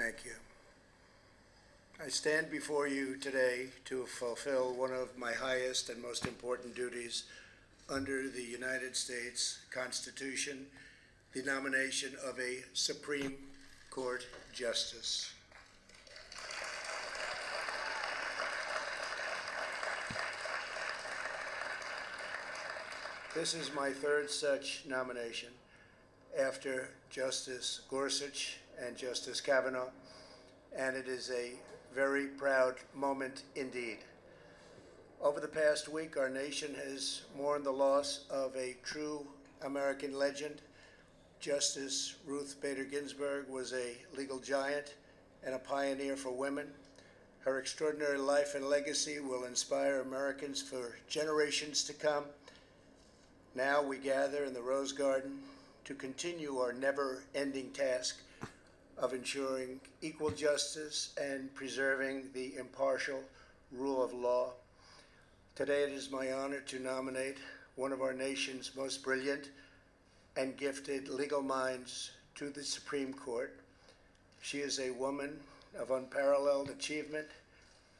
Thank you. I stand before you today to fulfill one of my highest and most important duties under the United States Constitution, the nomination of a Supreme Court Justice. This is my third such nomination after Justice Gorsuch and Justice Kavanaugh, and it is a very proud moment indeed. Over the past week, our nation has mourned the loss of a true American legend. Justice Ruth Bader Ginsburg was a legal giant and a pioneer for women. Her extraordinary life and legacy will inspire Americans for generations to come. Now we gather in the Rose Garden to continue our never ending task of ensuring equal justice and preserving the impartial rule of law. Today it is my honor to nominate one of our nation's most brilliant and gifted legal minds to the Supreme Court. She is a woman of unparalleled achievement,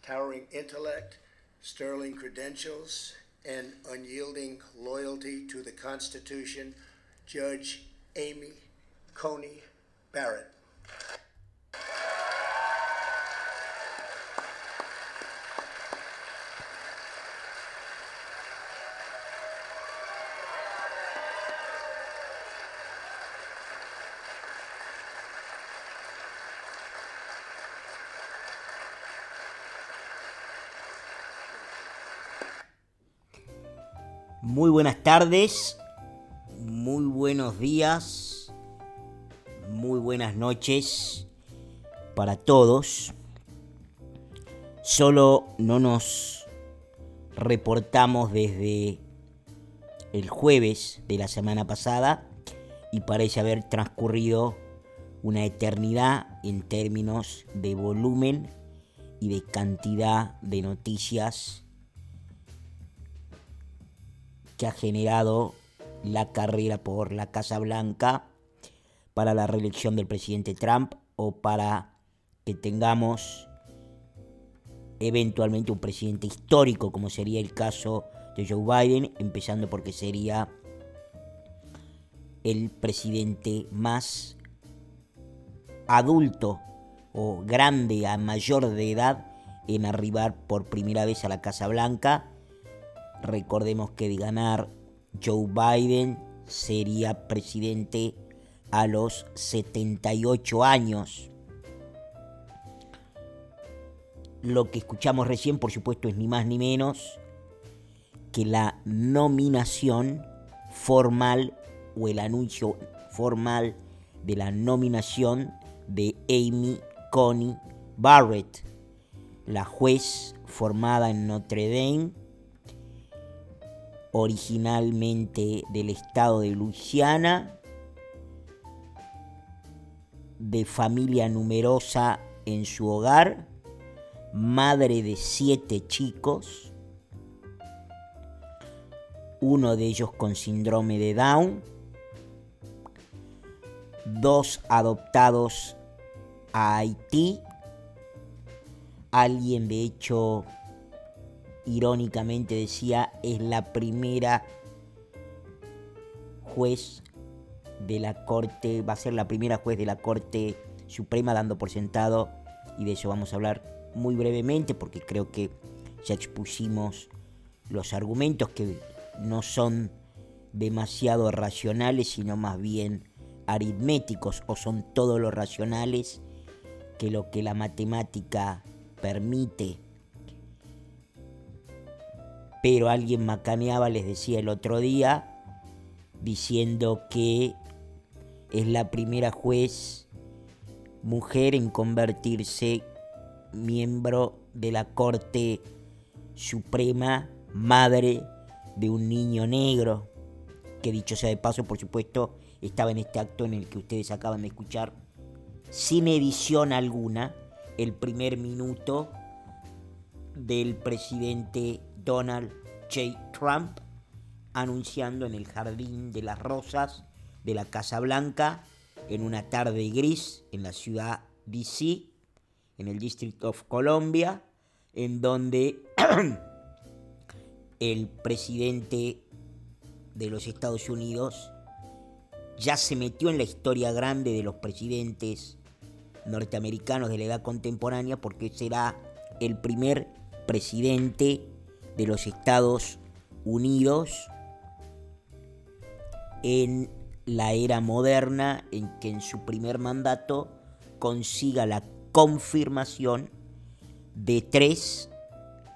towering intellect, sterling credentials, and unyielding loyalty to the Constitution, Judge Amy Coney Barrett. Muy buenas tardes, muy buenos días, muy buenas noches para todos. Solo no nos reportamos desde el jueves de la semana pasada y parece haber transcurrido una eternidad en términos de volumen y de cantidad de noticias que ha generado la carrera por la Casa Blanca para la reelección del presidente Trump o para que tengamos eventualmente un presidente histórico como sería el caso de Joe Biden, empezando porque sería el presidente más adulto o grande a mayor de edad en arribar por primera vez a la Casa Blanca Recordemos que de ganar Joe Biden sería presidente a los 78 años. Lo que escuchamos recién, por supuesto, es ni más ni menos que la nominación formal o el anuncio formal de la nominación de Amy Coney Barrett, la juez formada en Notre Dame originalmente del estado de Luisiana, de familia numerosa en su hogar, madre de siete chicos, uno de ellos con síndrome de Down, dos adoptados a Haití, alguien de hecho irónicamente decía, es la primera juez de la Corte, va a ser la primera juez de la Corte Suprema dando por sentado, y de eso vamos a hablar muy brevemente porque creo que ya expusimos los argumentos que no son demasiado racionales, sino más bien aritméticos, o son todos los racionales que lo que la matemática permite pero alguien macaneaba, les decía el otro día, diciendo que es la primera juez mujer en convertirse miembro de la Corte Suprema, madre de un niño negro, que dicho sea de paso, por supuesto, estaba en este acto en el que ustedes acaban de escuchar, sin edición alguna, el primer minuto del presidente Donald J. Trump anunciando en el Jardín de las Rosas de la Casa Blanca en una tarde gris en la ciudad D.C., en el District of Columbia, en donde el presidente de los Estados Unidos ya se metió en la historia grande de los presidentes norteamericanos de la edad contemporánea porque será el primer presidente de los Estados Unidos en la era moderna en que en su primer mandato consiga la confirmación de tres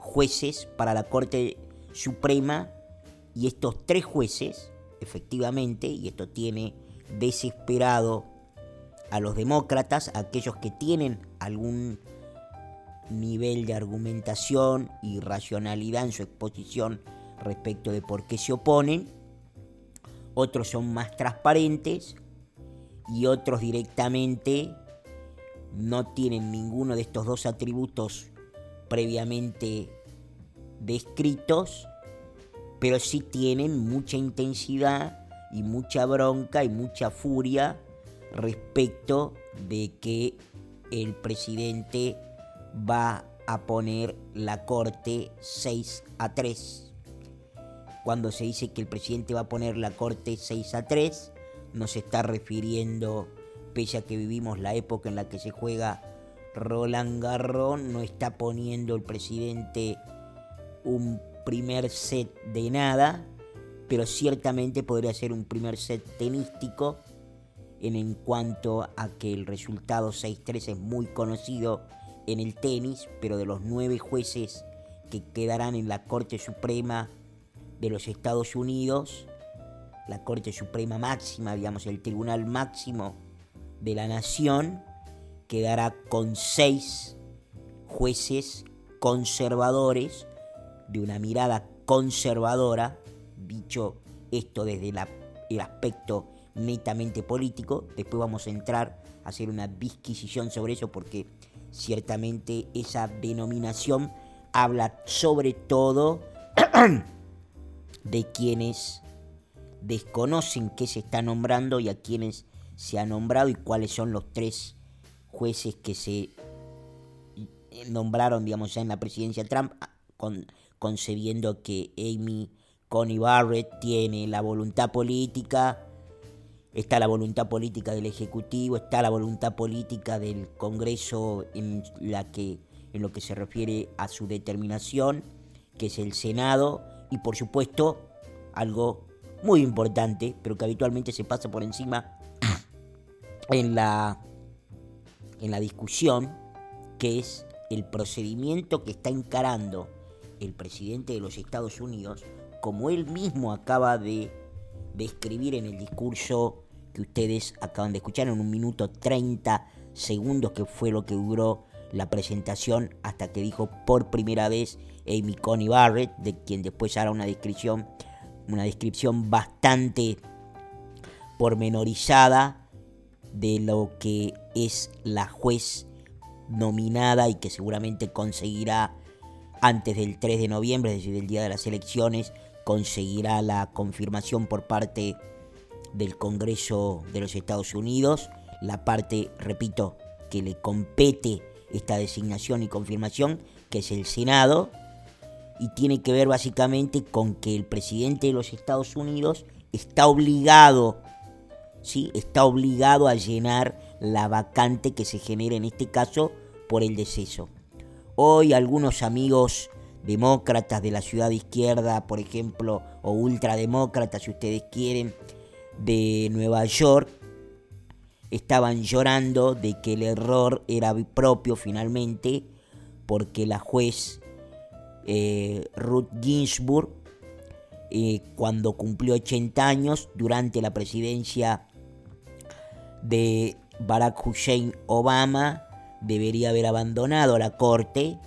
jueces para la Corte Suprema. Y estos tres jueces, efectivamente, y esto tiene desesperado a los demócratas, a aquellos que tienen algún nivel de argumentación y racionalidad en su exposición respecto de por qué se oponen, otros son más transparentes y otros directamente no tienen ninguno de estos dos atributos previamente descritos, pero sí tienen mucha intensidad y mucha bronca y mucha furia respecto de que el presidente va a poner la corte 6 a 3. Cuando se dice que el presidente va a poner la corte 6 a 3, nos está refiriendo, pese a que vivimos la época en la que se juega Roland Garros, no está poniendo el presidente un primer set de nada, pero ciertamente podría ser un primer set tenístico en, en cuanto a que el resultado 6-3 es muy conocido en el tenis, pero de los nueve jueces que quedarán en la Corte Suprema de los Estados Unidos, la Corte Suprema máxima, digamos, el Tribunal Máximo de la Nación, quedará con seis jueces conservadores, de una mirada conservadora, dicho esto desde el aspecto netamente político, después vamos a entrar a hacer una disquisición sobre eso porque ciertamente esa denominación habla sobre todo de quienes desconocen qué se está nombrando y a quienes se ha nombrado y cuáles son los tres jueces que se nombraron, digamos, ya en la presidencia Trump, con, concebiendo que Amy Coney Barrett tiene la voluntad política, está la voluntad política del Ejecutivo, está la voluntad política del Congreso en, lo que se refiere a su determinación, que es el Senado, y por supuesto, algo muy importante, pero que habitualmente se pasa por encima en la, en la discusión, que es el procedimiento que está encarando el presidente de los Estados Unidos, como él mismo acaba de describir en el discurso que ustedes acaban de escuchar en un minuto 30 segundos, que fue lo que duró la presentación hasta que dijo por primera vez Amy Coney Barrett, de quien después hará una descripción, una descripción bastante pormenorizada de lo que es la juez nominada y que seguramente conseguirá antes del 3 de noviembre, es decir, del día de las elecciones, conseguirá la confirmación por parte del Congreso de los Estados Unidos, la parte, repito, que le compete esta designación y confirmación, que es el Senado, y tiene que ver básicamente con que el presidente de los Estados Unidos está obligado, ¿sí? Está obligado a llenar la vacante que se genera en este caso por el deceso. Hoy algunos amigos demócratas de la ciudad izquierda, por ejemplo, o ultrademócratas, si ustedes quieren, de Nueva York, estaban llorando de que el error era propio finalmente, porque la juez eh, Ruth Ginsburg, eh, cuando cumplió 80 años, durante la presidencia de Barack Hussein Obama, debería haber abandonado la corte,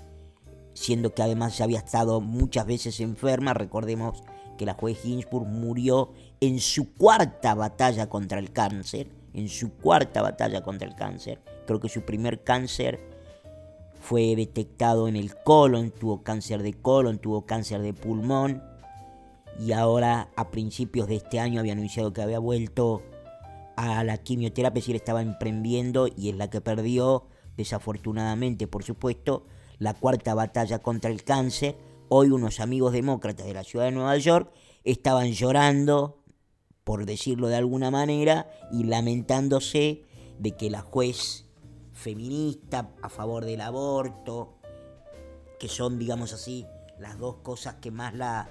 siendo que además había estado muchas veces enferma. Recordemos que la juez Ginsburg murió en su cuarta batalla contra el cáncer, en su cuarta batalla contra el cáncer. Creo que su primer cáncer fue detectado en el colon, tuvo cáncer de colon, tuvo cáncer de pulmón y ahora a principios de este año había anunciado que había vuelto a la quimioterapia, si le estaba emprendiendo y es la que perdió desafortunadamente, por supuesto, la cuarta batalla contra el cáncer. Hoy unos amigos demócratas de la ciudad de Nueva York estaban llorando, por decirlo de alguna manera, y lamentándose de que la juez feminista a favor del aborto, que son, digamos así, las dos cosas que más la,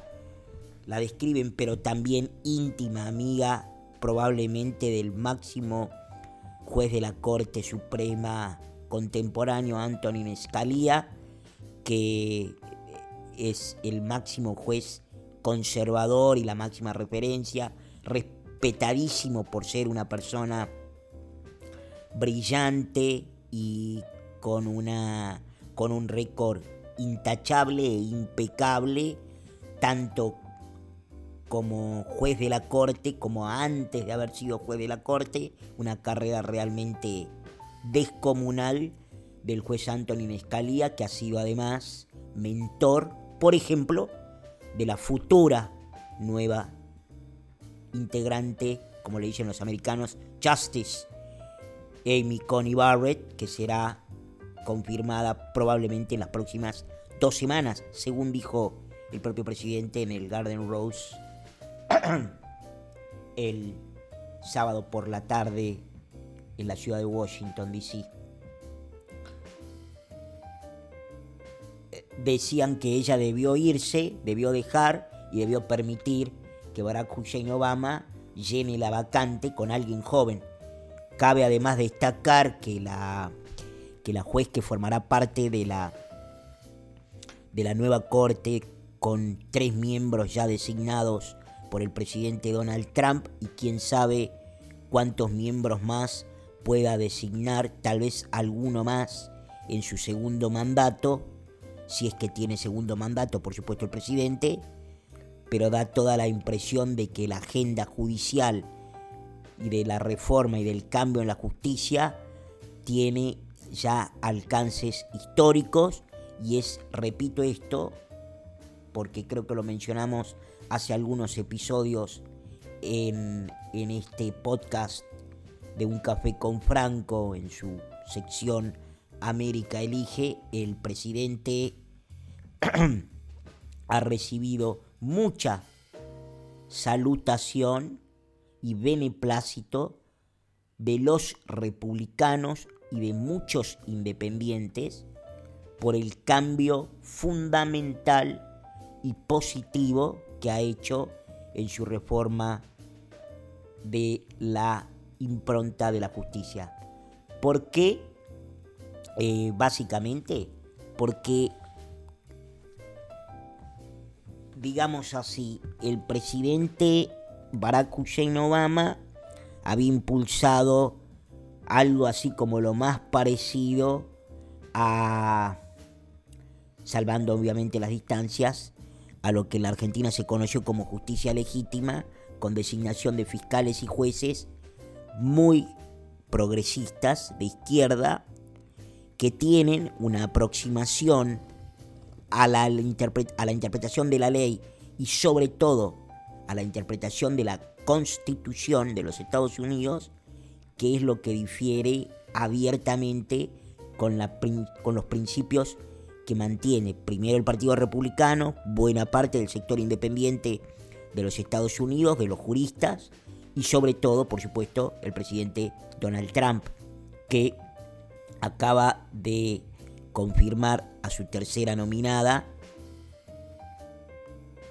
la describen, pero también íntima amiga probablemente del máximo juez de la Corte Suprema contemporáneo, Antonin Scalia, que es el máximo juez conservador y la máxima referencia, respetadísimo por ser una persona brillante y con, una, con un récord intachable e impecable, tanto como juez de la corte, como antes de haber sido juez de la corte, una carrera realmente descomunal del juez Antonin Scalia, que ha sido además mentor, por ejemplo, de la futura nueva integrante, como le dicen los americanos, Justice, Amy Coney Barrett, que será confirmada probablemente en las próximas dos semanas, según dijo el propio presidente en el Garden Rose el sábado por la tarde en la ciudad de Washington, D.C. Decían que ella debió irse, debió dejar y debió permitir que Barack Hussein Obama llene la vacante con alguien joven. Cabe además destacar que la, que la juez que formará parte de la, de la nueva corte con tres miembros ya designados por el presidente Donald Trump y quién sabe cuántos miembros más pueda designar, tal vez alguno más en su segundo mandato, si es que tiene segundo mandato, por supuesto el presidente, pero da toda la impresión de que la agenda judicial y de la reforma y del cambio en la justicia tiene ya alcances históricos y es, repito esto, porque creo que lo mencionamos hace algunos episodios en, este podcast de Un Café con Franco, en su sección América Elige, el presidente ha recibido mucha salutación y beneplácito de los republicanos y de muchos independientes por el cambio fundamental y positivo que ha hecho en su reforma de la impronta de la justicia. ¿Por qué? Eh, básicamente porque, digamos así, el presidente Barack Hussein Obama había impulsado algo así como lo más parecido a, salvando obviamente las distancias, a lo que en la Argentina se conoció como justicia legítima, con designación de fiscales y jueces muy progresistas de izquierda que tienen una aproximación a la, a la interpretación de la ley y sobre todo a la interpretación de la constitución de los Estados Unidos, que es lo que difiere abiertamente con, la, con los principios que mantiene primero el Partido Republicano, buena parte del sector independiente de los Estados Unidos, de los juristas, y sobre todo, por supuesto, el presidente Donald Trump, que acaba de confirmar a su tercera nominada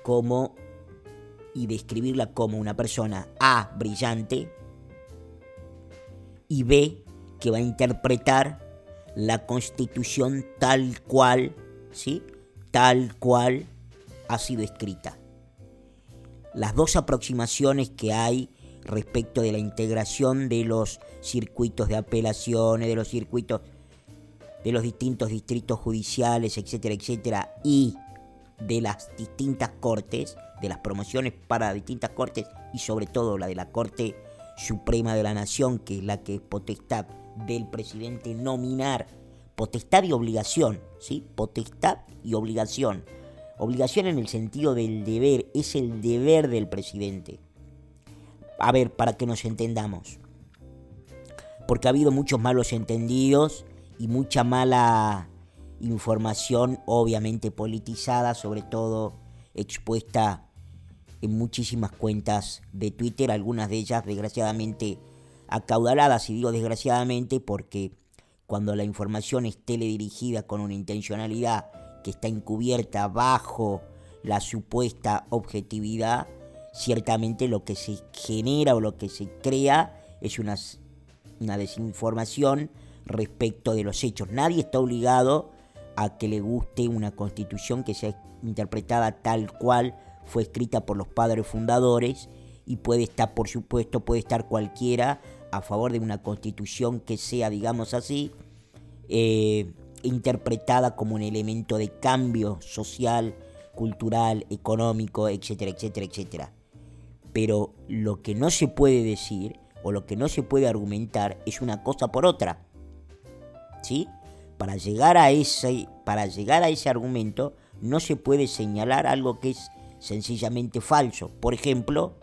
como y describirla como una persona A brillante y B que va a interpretar la constitución tal cual, ¿sí? Tal cual ha sido escrita. Las dos aproximaciones que hay respecto de la integración de los circuitos de apelaciones, de los circuitos de los distintos distritos judiciales, etcétera, etcétera, y de las distintas cortes, de las promociones para distintas cortes y sobre todo la de la Corte Suprema de la Nación, que es la que es potestad del presidente nominar potestad y obligación, ¿sí? Potestad y obligación. Obligación en el sentido del deber, es el deber del presidente. A ver, para que nos entendamos. Porque ha habido muchos malos entendidos y mucha mala información, obviamente politizada, sobre todo expuesta en muchísimas cuentas de Twitter, algunas de ellas desgraciadamente acaudaladas, y digo desgraciadamente porque cuando la información es teledirigida con una intencionalidad que está encubierta bajo la supuesta objetividad, ciertamente lo que se genera o lo que se crea es una, una desinformación respecto de los hechos. Nadie está obligado a que le guste una constitución que sea interpretada tal cual fue escrita por los padres fundadores y puede estar, por supuesto, puede estar cualquiera a favor de una constitución que sea, digamos así, eh, interpretada como un elemento de cambio social, cultural, económico, etcétera, etcétera, etcétera. Pero lo que no se puede decir o lo que no se puede argumentar es una cosa por otra. ¿Sí? Para llegar a ese, para llegar a ese argumento no se puede señalar algo que es sencillamente falso. Por ejemplo,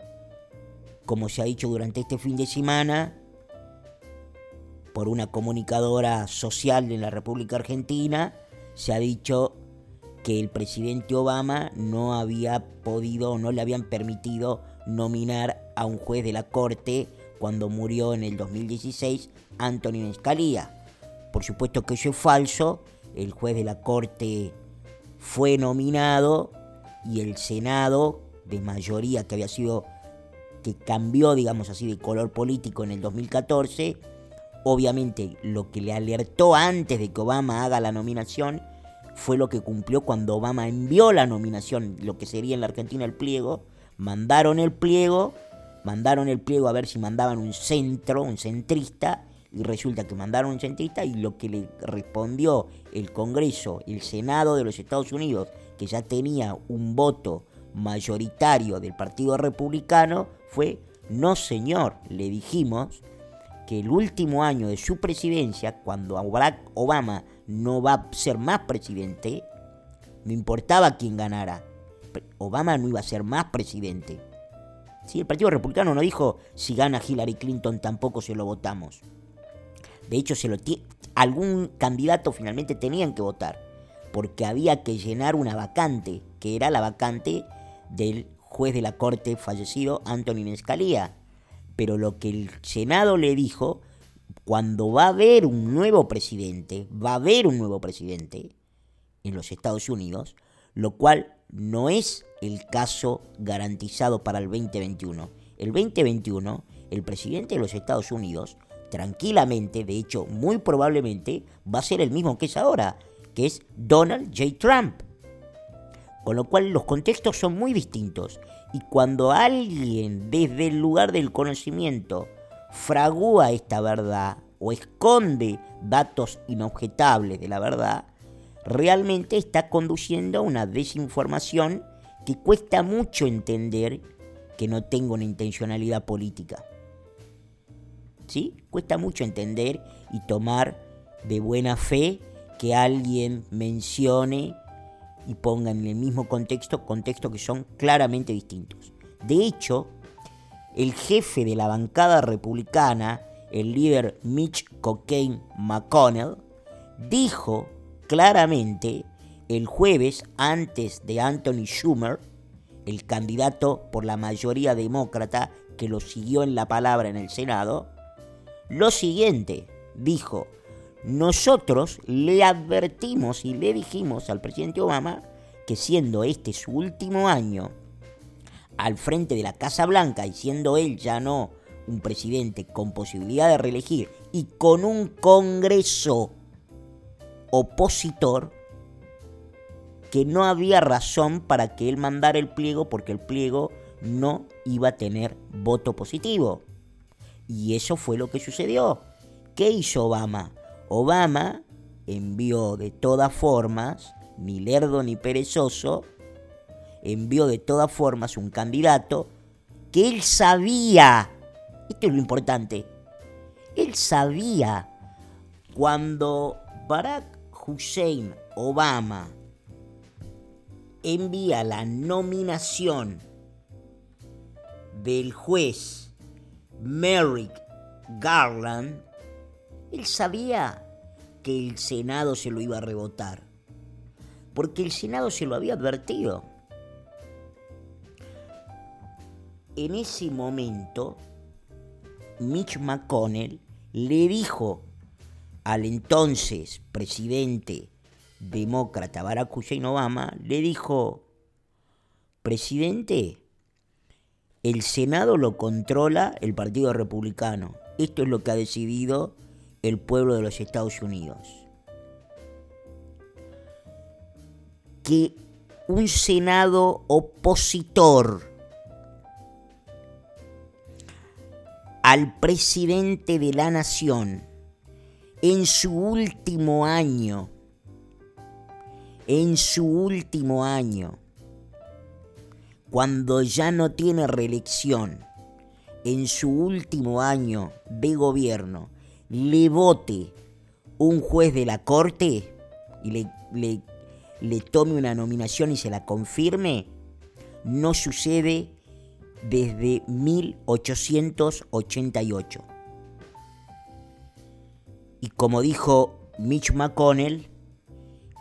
como se ha dicho durante este fin de semana, por una comunicadora social de la República Argentina, se ha dicho que el presidente Obama no había podido no le habían permitido nominar a un juez de la Corte cuando murió en el 2016 Anthony Scalia. Por supuesto que eso es falso, el juez de la Corte fue nominado y el Senado de mayoría que había sido que cambió, digamos así, de color político en el 2014, obviamente lo que le alertó antes de que Obama haga la nominación fue lo que cumplió cuando Obama envió la nominación, lo que sería en la Argentina el pliego, mandaron el pliego, mandaron el pliego a ver si mandaban un centro, un centrista, y resulta que mandaron un centrista y lo que le respondió el Congreso, el Senado de los Estados Unidos, que ya tenía un voto mayoritario del Partido Republicano, fue, no señor, le dijimos que el último año de su presidencia, cuando Barack Obama no va a ser más presidente, no importaba quién ganara, Obama no iba a ser más presidente. Si el Partido Republicano no dijo si gana Hillary Clinton tampoco se lo votamos. De hecho, se lo algún candidato finalmente tenían que votar, porque había que llenar una vacante, que era la vacante del juez de la corte fallecido, Anthony Scalia. Pero lo que el Senado le dijo, cuando va a haber un nuevo presidente, va a haber un nuevo presidente en los Estados Unidos, lo cual no es el caso garantizado para el 2021. El 2021, el presidente de los Estados Unidos tranquilamente, de hecho muy probablemente, va a ser el mismo que es ahora, que es Donald J. Trump. Con lo cual los contextos son muy distintos. Y cuando alguien desde el lugar del conocimiento fragúa esta verdad o esconde datos inobjetables de la verdad, realmente está conduciendo a una desinformación que cuesta mucho entender que no tenga una intencionalidad política. Cuesta mucho entender y tomar de buena fe que alguien mencione y ponga en el mismo contexto contextos que son claramente distintos. De hecho, el jefe de la bancada republicana, el líder Mitch Cocaine McConnell, dijo claramente el jueves antes de Anthony Schumer, el candidato por la mayoría demócrata que lo siguió en la palabra en el Senado, lo siguiente, dijo, nosotros le advertimos y le dijimos al presidente Obama que siendo este su último año al frente de la Casa Blanca y siendo él ya no un presidente con posibilidad de reelegir y con un Congreso opositor, que no había razón para que él mandara el pliego porque el pliego no iba a tener voto positivo. Y eso fue lo que sucedió. ¿Qué hizo Obama? Obama envió de todas formas, ni lerdo ni perezoso, envió de todas formas un candidato que él sabía, esto es lo importante, él sabía cuando Barack Hussein Obama envía la nominación del juez Merrick Garland, él sabía que el Senado se lo iba a rebotar, porque el Senado se lo había advertido. En ese momento, Mitch McConnell le dijo al entonces presidente demócrata Barack Hussein Obama, le dijo, presidente, el Senado lo controla el Partido Republicano. Esto es lo que ha decidido el pueblo de los Estados Unidos. Que un Senado opositor al presidente de la nación en su último año, en su último año, cuando ya no tiene reelección, en su último año de gobierno, le vote un juez de la corte y le, tome una nominación y se la confirme, no sucede desde 1888. Y como dijo Mitch McConnell,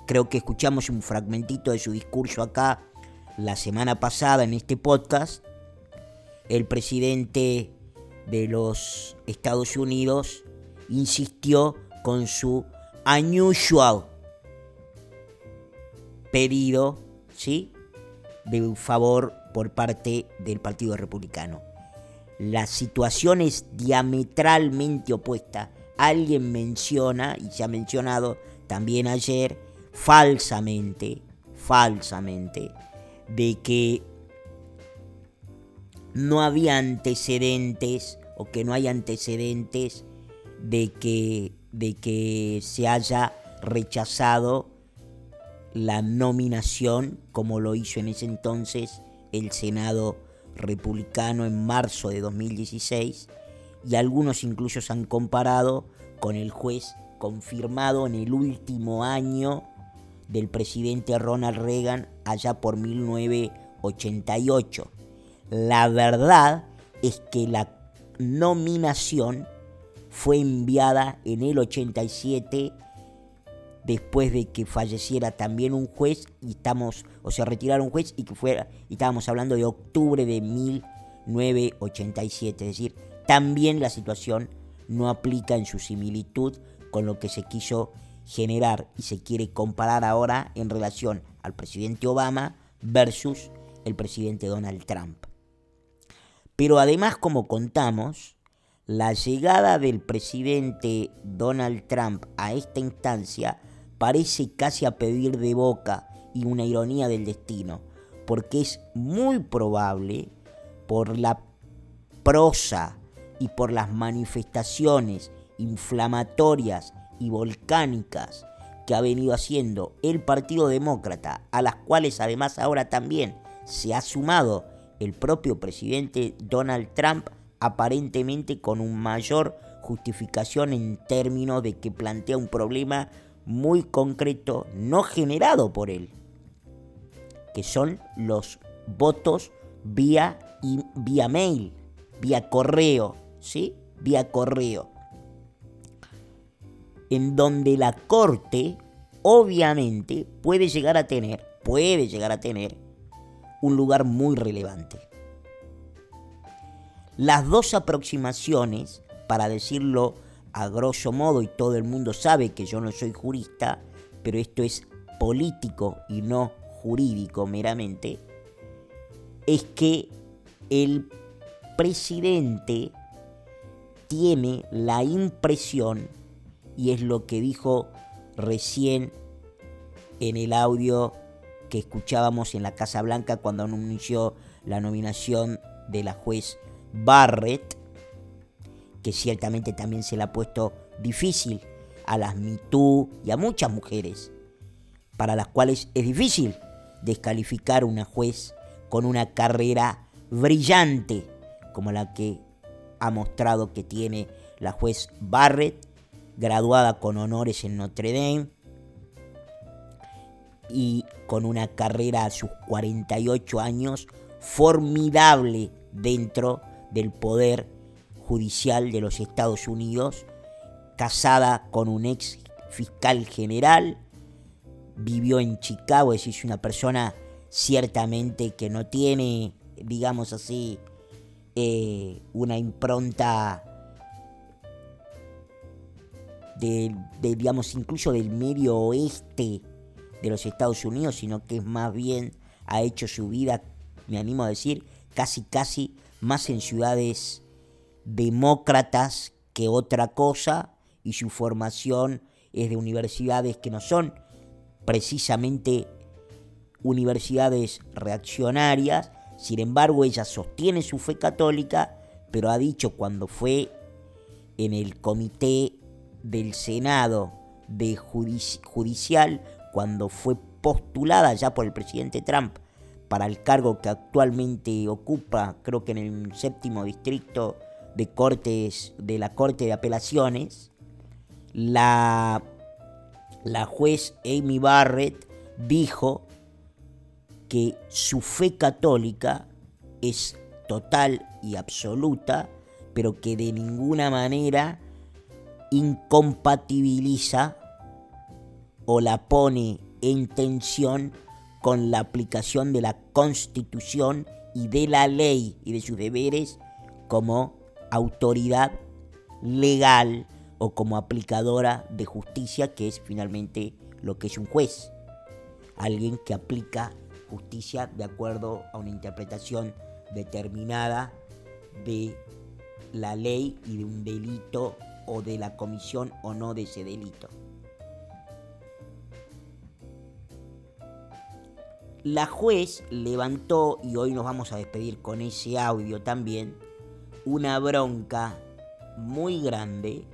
creo que escuchamos un fragmentito de su discurso acá la semana pasada en este podcast, el presidente de los Estados Unidos insistió con su unusual pedido, ¿sí? De favor por parte del Partido Republicano. La situación es diametralmente opuesta. Alguien menciona, y se ha mencionado también ayer, falsamente, falsamente, de que no había antecedentes o que no hay antecedentes de que, de que se haya rechazado la nominación como lo hizo en ese entonces el Senado republicano en marzo de 2016 y algunos incluso se han comparado con el juez confirmado en el último año del presidente Ronald Reagan allá por 1988. La verdad es que la nominación fue enviada en el 87 después de que falleciera también un juez y estamos o se retirara un juez y que fuera y estábamos hablando de octubre de 1987, es decir, también la situación no aplica en su similitud con lo que se quiso generar y se quiere comparar ahora en relación al presidente Obama versus el presidente Donald Trump. Pero además, como contamos, la llegada del presidente Donald Trump a esta instancia parece casi a pedir de boca y una ironía del destino, porque es muy probable por la prosa y por las manifestaciones inflamatorias y volcánicas que ha venido haciendo el Partido Demócrata, a las cuales además ahora también se ha sumado el propio presidente Donald Trump, aparentemente con un mayor justificación en términos de que plantea un problema muy concreto, no generado por él, que son los votos vía, vía mail, vía correo, ¿sí? Vía correo en donde la corte obviamente puede llegar a tener, puede llegar a tener un lugar muy relevante. Las dos aproximaciones, para decirlo a grosso modo, y todo el mundo sabe que yo no soy jurista, pero esto es político y no jurídico meramente, es que el presidente tiene la impresión y es lo que dijo recién en el audio que escuchábamos en la Casa Blanca cuando anunció la nominación de la juez Barrett, que ciertamente también se le ha puesto difícil a las MeToo y a muchas mujeres, para las cuales es difícil descalificar una juez con una carrera brillante como la que ha mostrado que tiene la juez Barrett graduada con honores en Notre Dame y con una carrera a sus 48 años formidable dentro del poder judicial de los Estados Unidos, casada con un ex fiscal general, vivió en Chicago, es decir, una persona ciertamente que no tiene, digamos así, eh, una impronta de, digamos, incluso del medio oeste de los Estados Unidos, sino que es más bien ha hecho su vida, me animo a decir, casi casi más en ciudades demócratas que otra cosa y su formación es de universidades que no son precisamente universidades reaccionarias, sin embargo ella sostiene su fe católica, pero ha dicho cuando fue en el comité del Senado de judicial, cuando fue postulada ya por el presidente Trump para el cargo que actualmente ocupa, creo que en el séptimo distrito de cortes de la Corte de Apelaciones, la, la juez Amy Barrett dijo que su fe católica es total y absoluta, pero que de ninguna manera incompatibiliza o la pone en tensión con la aplicación de la Constitución y de la ley y de sus deberes como autoridad legal o como aplicadora de justicia, que es finalmente lo que es un juez. Alguien que aplica justicia de acuerdo a una interpretación determinada de la ley y de un delito o de la comisión o no de ese delito. La juez levantó, y hoy nos vamos a despedir con ese audio también, una bronca muy grande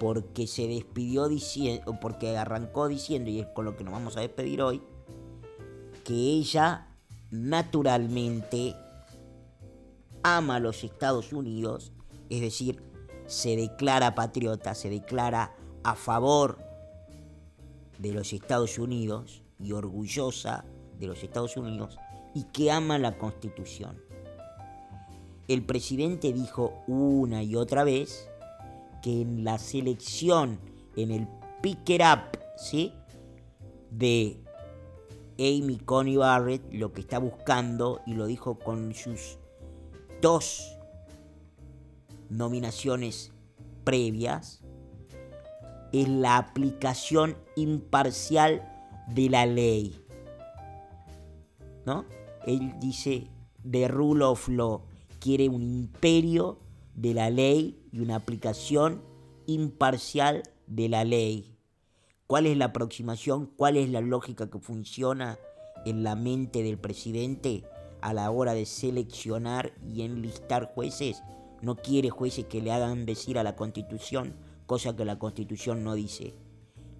porque se despidió diciendo, porque arrancó diciendo, y es con lo que nos vamos a despedir hoy, que ella naturalmente ama a los Estados Unidos, es decir, se declara patriota, se declara a favor de los Estados Unidos y orgullosa de los Estados Unidos y que ama la Constitución. El presidente dijo una y otra vez que en la selección, en el pick it up, ¿sí? De Amy Coney Barrett, lo que está buscando, y lo dijo con sus dos nominaciones previas, es la aplicación imparcial de la ley. ¿No? Él dice, the rule of law, quiere un imperio de la ley y una aplicación imparcial de la ley. ¿Cuál es la aproximación? ¿Cuál es la lógica que funciona en la mente del presidente a la hora de seleccionar y enlistar jueces? No quiere jueces que le hagan decir a la constitución cosa que la constitución no dice.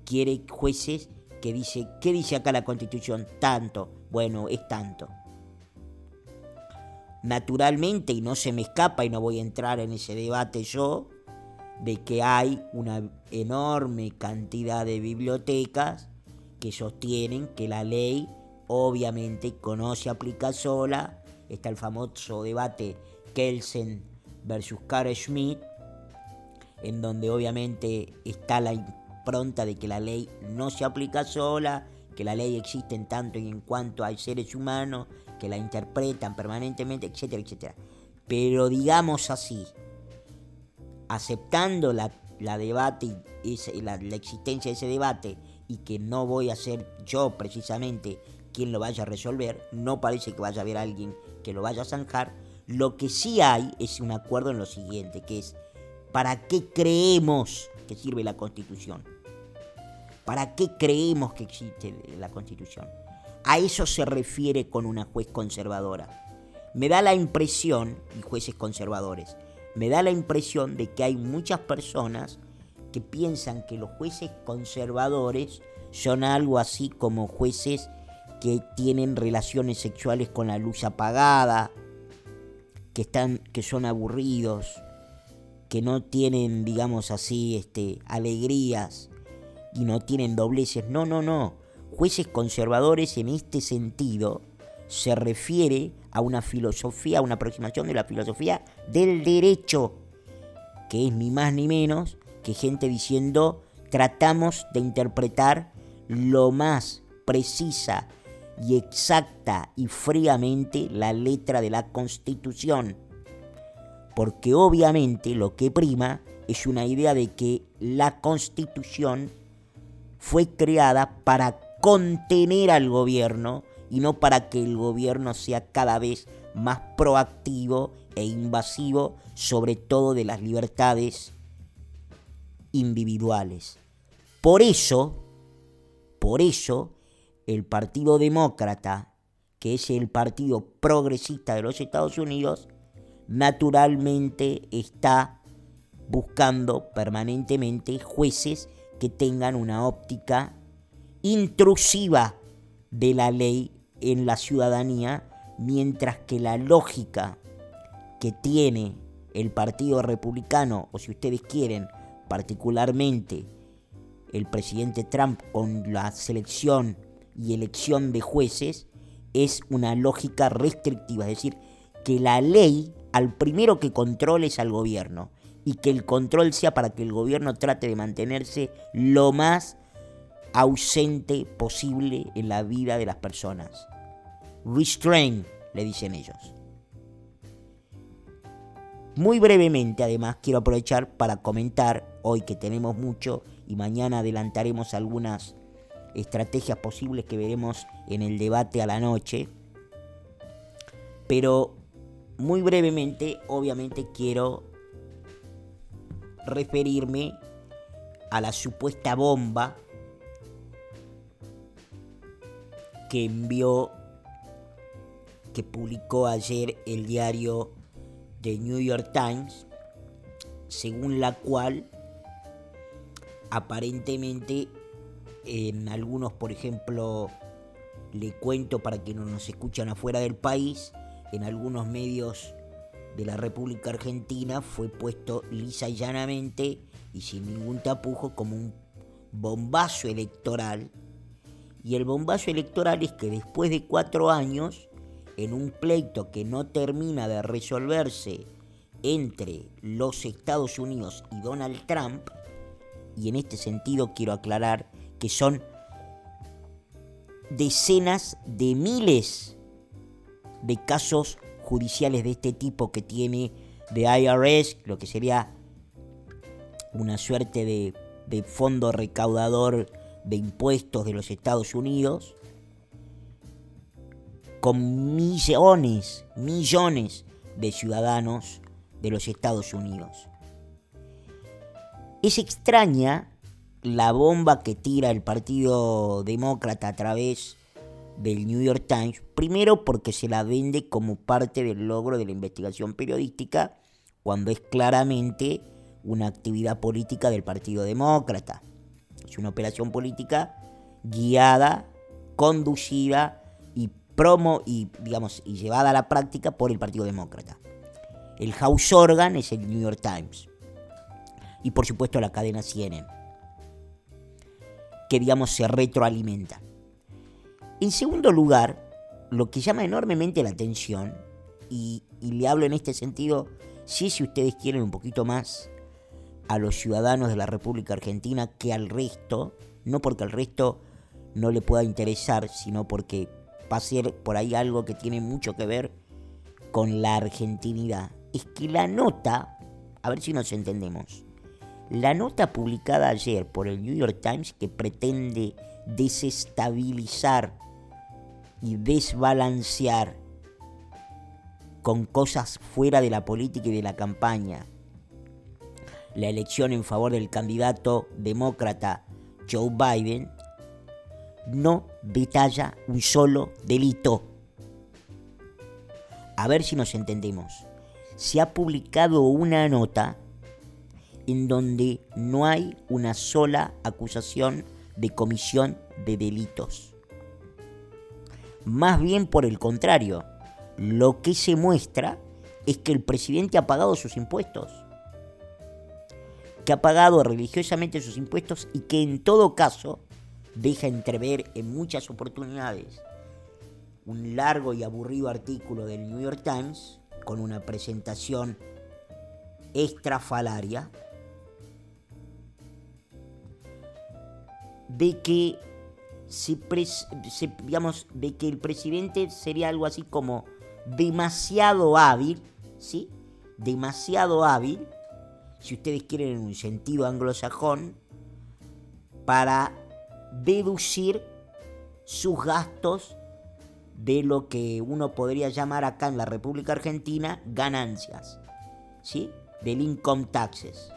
Quiere jueces que dice, ¿qué dice acá la constitución? Tanto. Bueno, es tanto. Naturalmente, y no se me escapa y no voy a entrar en ese debate yo, de que hay una enorme cantidad de bibliotecas que sostienen que la ley obviamente conoce, aplica sola. Está el famoso debate Kelsen versus Carl Schmidt, en donde obviamente está la impronta de que la ley no se aplica sola, que la ley existe en tanto y en cuanto hay seres humanos que la interpretan permanentemente, etcétera, etcétera. Pero digamos así, aceptando la, debate y la, la existencia de ese debate y que no voy a ser yo precisamente quien lo vaya a resolver, no parece que vaya a haber alguien que lo vaya a zanjar, lo que sí hay es un acuerdo en lo siguiente, que es, ¿para qué creemos que sirve la Constitución? ¿Para qué creemos que existe la Constitución? A eso se refiere con una juez conservadora. Me da la impresión, y jueces conservadores, me da la impresión de que hay muchas personas que piensan que los jueces conservadores son algo así como jueces que tienen relaciones sexuales con la luz apagada, que están que son aburridos, que no tienen, digamos así, este alegrías y no tienen dobleces. No, no, no. Jueces conservadores en este sentido se refiere a una filosofía, a una aproximación de la filosofía del derecho, que es ni más ni menos que gente diciendo tratamos de interpretar lo más precisa y exacta y fríamente la letra de la Constitución. Porque obviamente lo que prima es una idea de que la Constitución fue creada para contener al gobierno y no para que el gobierno sea cada vez más proactivo e invasivo, sobre todo de las libertades individuales. Por eso, por eso, el Partido Demócrata, que es el partido progresista de los Estados Unidos, naturalmente está buscando permanentemente jueces que tengan una óptica intrusiva de la ley en la ciudadanía, mientras que la lógica que tiene el Partido Republicano, o si ustedes quieren, particularmente el presidente Trump con la selección y elección de jueces, es una lógica restrictiva, es decir, que la ley al primero que controle es al gobierno y que el control sea para que el gobierno trate de mantenerse lo más ausente posible en la vida de las personas. Restrain, le dicen ellos. Muy brevemente, además, quiero aprovechar para comentar, hoy que tenemos mucho y mañana adelantaremos algunas estrategias posibles que veremos en el debate a la noche, pero muy brevemente, obviamente quiero referirme a la supuesta bomba que envió, que publicó ayer el diario The New York Times, según la cual aparentemente en algunos, por ejemplo, le cuento para que no nos escuchan afuera del país, en algunos medios de la República Argentina fue puesto lisa y llanamente y sin ningún tapujo como un bombazo electoral. Y el bombazo electoral es que después de cuatro años, en un pleito que no termina de resolverse entre los Estados Unidos y Donald Trump, y en este sentido quiero aclarar que son decenas de miles de casos judiciales de este tipo que tiene de IRS, lo que sería una suerte de, de fondo recaudador de impuestos de los Estados Unidos, con millones, millones de ciudadanos de los Estados Unidos. Es extraña la bomba que tira el Partido Demócrata a través del New York Times, primero porque se la vende como parte del logro de la investigación periodística, cuando es claramente una actividad política del Partido Demócrata. Es una operación política guiada, conducida y promo y digamos y llevada a la práctica por el Partido Demócrata. El house organ es el New York Times. Y por supuesto la cadena CNN, que digamos se retroalimenta. En segundo lugar, lo que llama enormemente la atención, y, le hablo en este sentido, si si ustedes quieren un poquito más a los ciudadanos de la República Argentina que al resto, no porque al resto no le pueda interesar, sino porque va a ser por ahí algo que tiene mucho que ver con la argentinidad. Es que la nota, a ver si nos entendemos, la nota publicada ayer por el New York Times que pretende desestabilizar y desbalancear con cosas fuera de la política y de la campaña la elección en favor del candidato demócrata Joe Biden, no detalla un solo delito. A ver si nos entendemos. Se ha publicado una nota en donde no hay una sola acusación de comisión de delitos. Más bien por el contrario, lo que se muestra es que el presidente ha pagado sus impuestos. Que ha pagado religiosamente sus impuestos y que en todo caso deja entrever en muchas oportunidades un largo y aburrido artículo del New York Times con una presentación estrafalaria de que se, digamos, de que el presidente sería algo así como demasiado hábil, ¿sí? Demasiado hábil, si ustedes quieren en un sentido anglosajón, para deducir sus gastos de lo que uno podría llamar acá en la República Argentina ganancias, ¿sí? Del income taxes.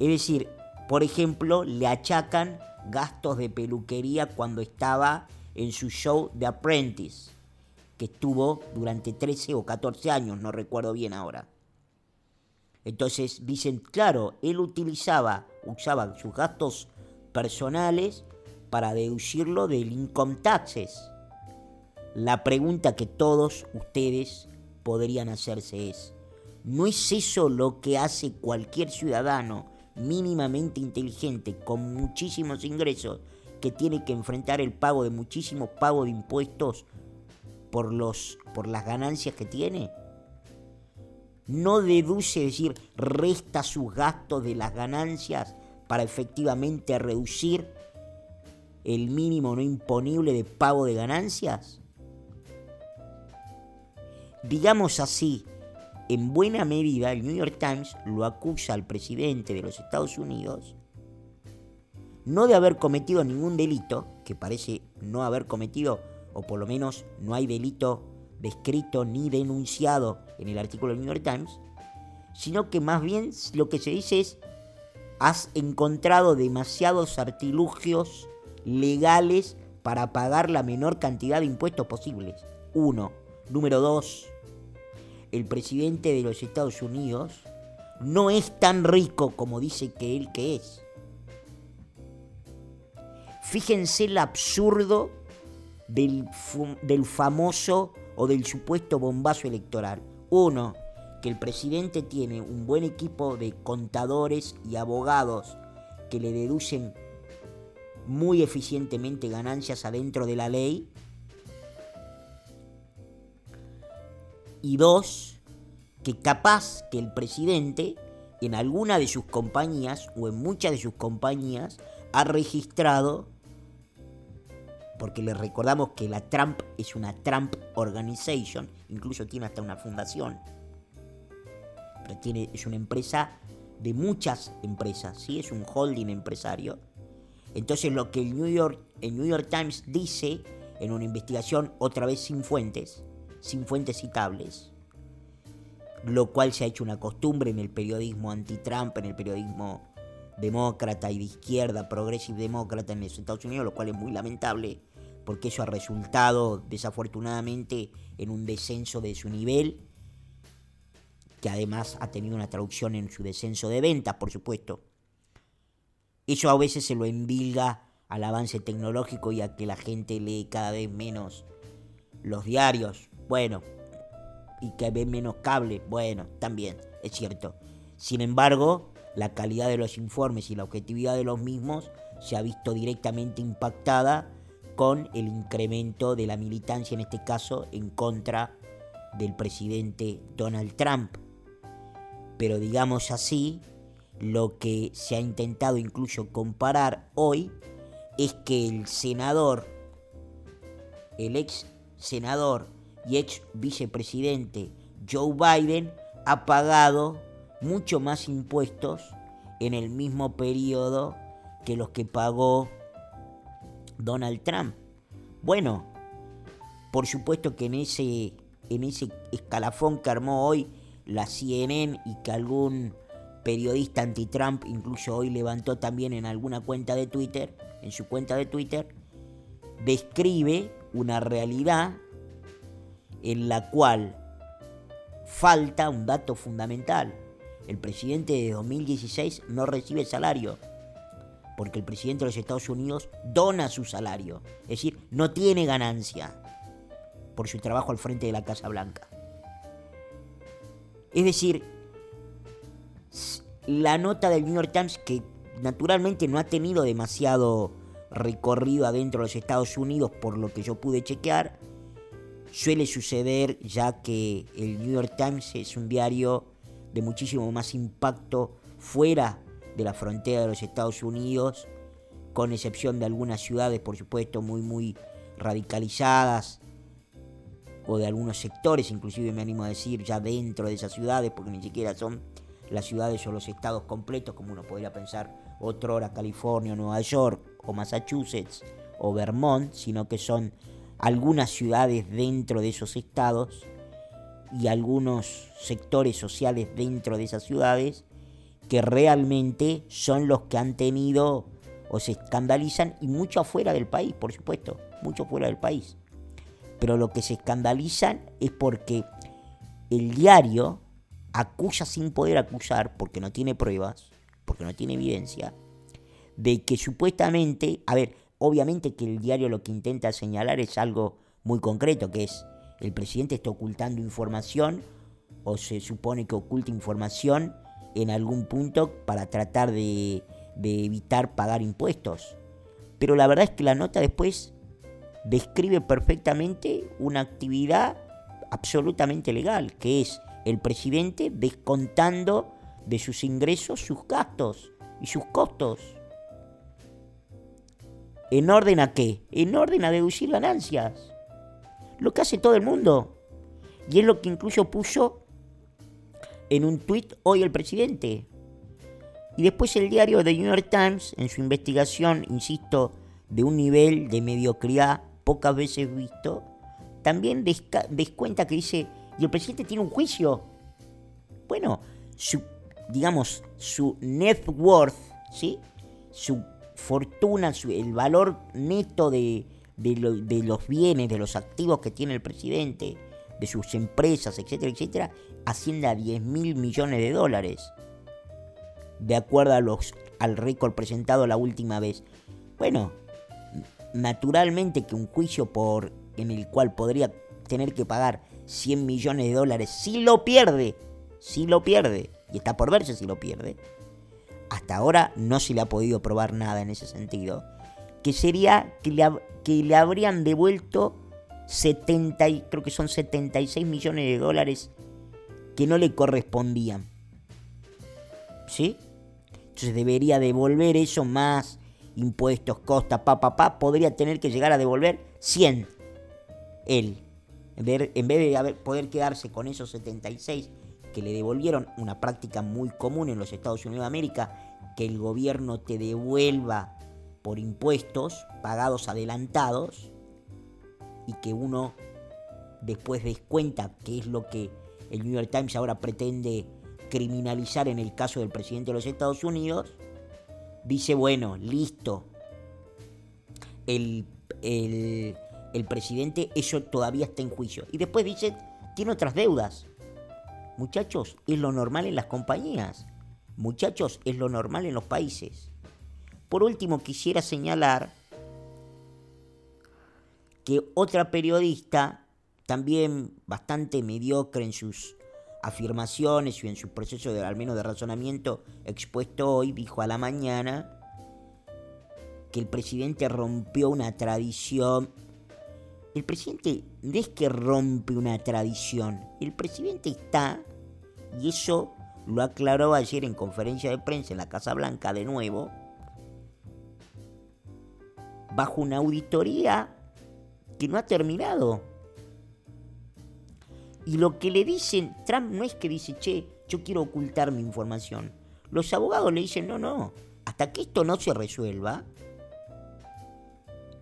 Es decir, por ejemplo, le achacan gastos de peluquería cuando estaba en su show The Apprentice, que estuvo durante 13 o 14 años, no recuerdo bien ahora. Entonces dicen, claro, él utilizaba, usaba sus gastos personales para deducirlo del income taxes. La pregunta que todos ustedes podrían hacerse es, ¿no es eso lo que hace cualquier ciudadano mínimamente inteligente con muchísimos ingresos que tiene que enfrentar el pago de muchísimos pagos de impuestos por, los, por las ganancias que tiene? No deduce, es decir, resta sus gastos de las ganancias para efectivamente reducir el mínimo no imponible de pago de ganancias? Digamos así, en buena medida el New York Times lo acusa al presidente de los Estados Unidos no de haber cometido ningún delito, que parece no haber cometido, o por lo menos no hay delito descrito ni denunciado en el artículo del New York Times, sino que más bien lo que se dice es has encontrado demasiados artilugios legales para pagar la menor cantidad de impuestos posibles. Uno. Número dos. El presidente de los Estados Unidos no es tan rico como dice que él que es. Fíjense el absurdo del, del famoso o del supuesto bombazo electoral. Uno, que el presidente tiene un buen equipo de contadores y abogados que le deducen muy eficientemente ganancias adentro de la ley. Y dos, que capaz que el presidente en alguna de sus compañías o en muchas de sus compañías ha registrado, porque le recordamos que la Trump es una Trump Organization, incluso tiene hasta una fundación, tiene, es una empresa de muchas empresas, ¿sí? es un holding empresario. Entonces lo que el New York, el New York Times dice en una investigación, otra vez sin fuentes, sin fuentes citables, lo cual se ha hecho una costumbre en el periodismo anti-Trump, en el periodismo demócrata y de izquierda, progressive demócrata en los Estados Unidos, lo cual es muy lamentable porque eso ha resultado desafortunadamente en un descenso de su nivel que además ha tenido una traducción en su descenso de ventas, por supuesto. Eso a veces se lo envilga al avance tecnológico y a que la gente lee cada vez menos los diarios, bueno, y que ve menos cable, bueno, también, es cierto. Sin embargo, la calidad de los informes y la objetividad de los mismos se ha visto directamente impactada con el incremento de la militancia, en este caso, en contra del presidente Donald Trump pero digamos así, lo que se ha intentado incluso comparar hoy es que el senador, el ex senador y ex vicepresidente Joe Biden ha pagado mucho más impuestos en el mismo periodo que los que pagó Donald Trump. Bueno, por supuesto que en ese, en ese escalafón que armó hoy la CNN y que algún periodista anti-Trump incluso hoy levantó también en alguna cuenta de Twitter, en su cuenta de Twitter, describe una realidad en la cual falta un dato fundamental. El presidente de 2016 no recibe salario, porque el presidente de los Estados Unidos dona su salario, es decir, no tiene ganancia por su trabajo al frente de la Casa Blanca. Es decir, la nota del New York Times, que naturalmente no ha tenido demasiado recorrido adentro de los Estados Unidos, por lo que yo pude chequear, suele suceder ya que el New York Times es un diario de muchísimo más impacto fuera de la frontera de los Estados Unidos, con excepción de algunas ciudades, por supuesto, muy, muy radicalizadas, o de algunos sectores, inclusive me animo a decir, ya dentro de esas ciudades, porque ni siquiera son las ciudades o los estados completos, como uno podría pensar otrora California, Nueva York, o Massachusetts, o Vermont, sino que son algunas ciudades dentro de esos estados y algunos sectores sociales dentro de esas ciudades que realmente son los que han tenido o se escandalizan y mucho afuera del país, por supuesto, mucho fuera del país. Pero lo que se escandalizan es porque el diario acusa sin poder acusar, porque no tiene pruebas, porque no tiene evidencia, de que supuestamente, a ver, obviamente que el diario lo que intenta señalar es algo muy concreto, que es el presidente está ocultando información o se supone que oculta información en algún punto para tratar de, evitar pagar impuestos. Pero la verdad es que la nota después describe perfectamente una actividad absolutamente legal, que es el presidente descontando de sus ingresos sus gastos y sus costos. ¿En orden a qué? En orden a deducir ganancias. Lo que hace todo el mundo. Y es lo que incluso puso en un tuit hoy el presidente. Y después el diario The New York Times, en su investigación, insisto, de un nivel de mediocridad pocas veces visto, también descuenta que dice, y el presidente tiene un juicio. Bueno, su, digamos, su net worth, ¿sí? su fortuna, el valor neto de, de los bienes, de los activos que tiene el presidente, de sus empresas, etcétera, etcétera, asciende a 10 mil millones de dólares, de acuerdo a los, al récord presentado la última vez. Bueno, naturalmente que un juicio por, en el cual podría tener que pagar 100 millones de dólares, si lo pierde, si lo pierde, y está por verse si lo pierde, hasta ahora no se le ha podido probar nada en ese sentido, que sería que le, que le habrían devuelto 70, creo que son 76 millones de dólares que no le correspondían. ¿Sí? Entonces debería devolver eso más impuestos, costas, pa, pa, podría tener que llegar a devolver 100 él. En vez, de poder quedarse con esos 76 que le devolvieron, una práctica muy común en los Estados Unidos de América, que el gobierno te devuelva por impuestos pagados adelantados y que uno después descuenta, que es lo que el New York Times ahora pretende criminalizar en el caso del presidente de los Estados Unidos, dice, bueno, listo, el, el, el presidente, eso todavía está en juicio. Y después dice, tiene otras deudas. Muchachos, es lo normal en las compañías. Muchachos, es lo normal en los países. Por último, quisiera señalar que otra periodista, también bastante mediocre en sus afirmaciones y en su proceso de al menos de razonamiento expuesto hoy, dijo a la mañana que el presidente rompió una tradición. El presidente no es que rompe una tradición, el presidente está, y eso lo aclaró ayer en conferencia de prensa en la Casa Blanca de nuevo, bajo una auditoría que no ha terminado. Y lo que le dicen, Trump no es que dice, che, yo quiero ocultar mi información. Los abogados le dicen, no, no, hasta que esto no se resuelva,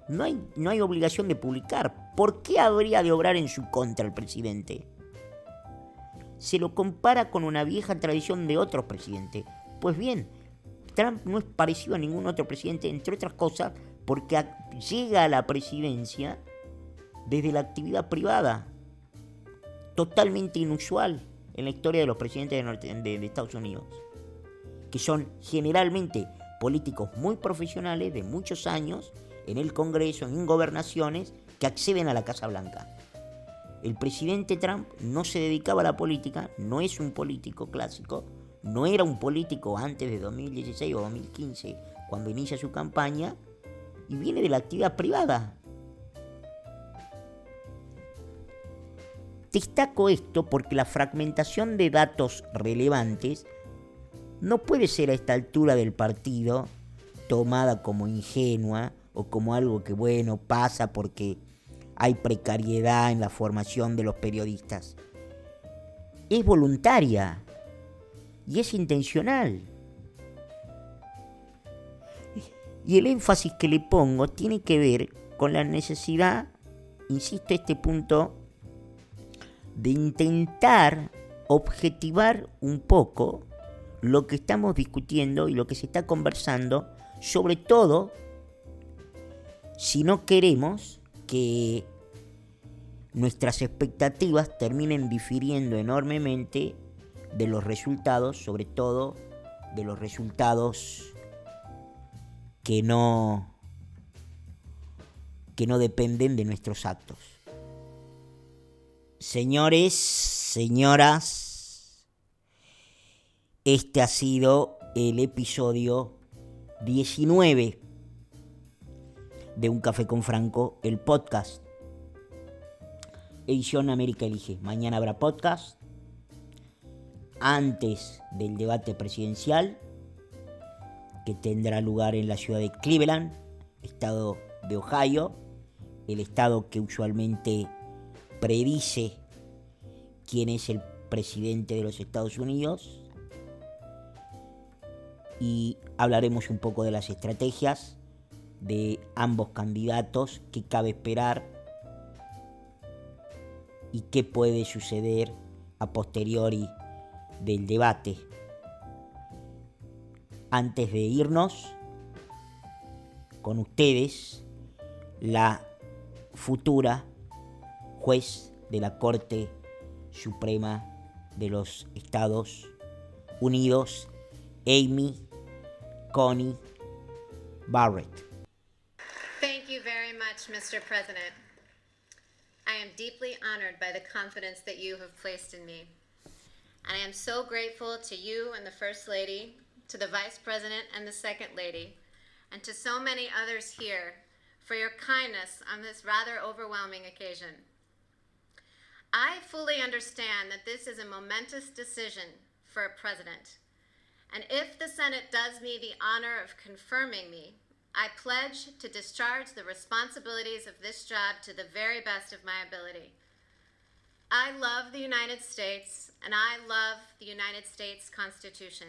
no hay, no hay obligación de publicar. ¿Por qué habría de obrar en su contra el presidente? Se lo compara con una vieja tradición de otros presidentes. Pues bien, Trump no es parecido a ningún otro presidente, entre otras cosas, porque llega a la presidencia desde la actividad privada, totalmente inusual en la historia de los presidentes de, Estados Unidos, que son generalmente políticos muy profesionales de muchos años en el Congreso, en gobernaciones, que acceden a la Casa Blanca. El presidente Trump no se dedicaba a la política, no es un político clásico, no era un político antes de 2016 o 2015, cuando inicia su campaña, y viene de la actividad privada. Destaco esto porque la fragmentación de datos relevantes no puede ser a esta altura del partido tomada como ingenua o como algo que, bueno, pasa porque hay precariedad en la formación de los periodistas. Es voluntaria y es intencional. Y el énfasis que le pongo tiene que ver con la necesidad, insisto, este punto, de intentar objetivar un poco lo que estamos discutiendo y lo que se está conversando, sobre todo si no queremos que nuestras expectativas terminen difiriendo enormemente de los resultados, sobre todo de los resultados que no que no dependen de nuestros actos. Señores, señoras, este ha sido el episodio 19 de Un Café con Franco, el podcast. Edición América Elige. Mañana habrá podcast. Antes del debate presidencial que tendrá lugar en la ciudad de Cleveland, estado de Ohio, el estado que usualmente predice quién es el presidente de los Estados Unidos. Y hablaremos un poco de las estrategias de ambos candidatos, qué cabe esperar y qué puede suceder a posteriori del debate. Antes de irnos, con ustedes, la futura juez de la Corte Suprema de los Estados Unidos, Amy Coney Barrett. Much, Mr. President. I am deeply honored by the confidence that you have placed in me. And I am so grateful to you and the First Lady, to the Vice President and the Second Lady, and to so many others here for your kindness on this rather overwhelming occasion. I fully understand that this is a momentous decision for a president. And if the Senate does me the honor of confirming me, I pledge to discharge the responsibilities of this job to the very best of my ability. I love the United States, and I love the United States Constitution.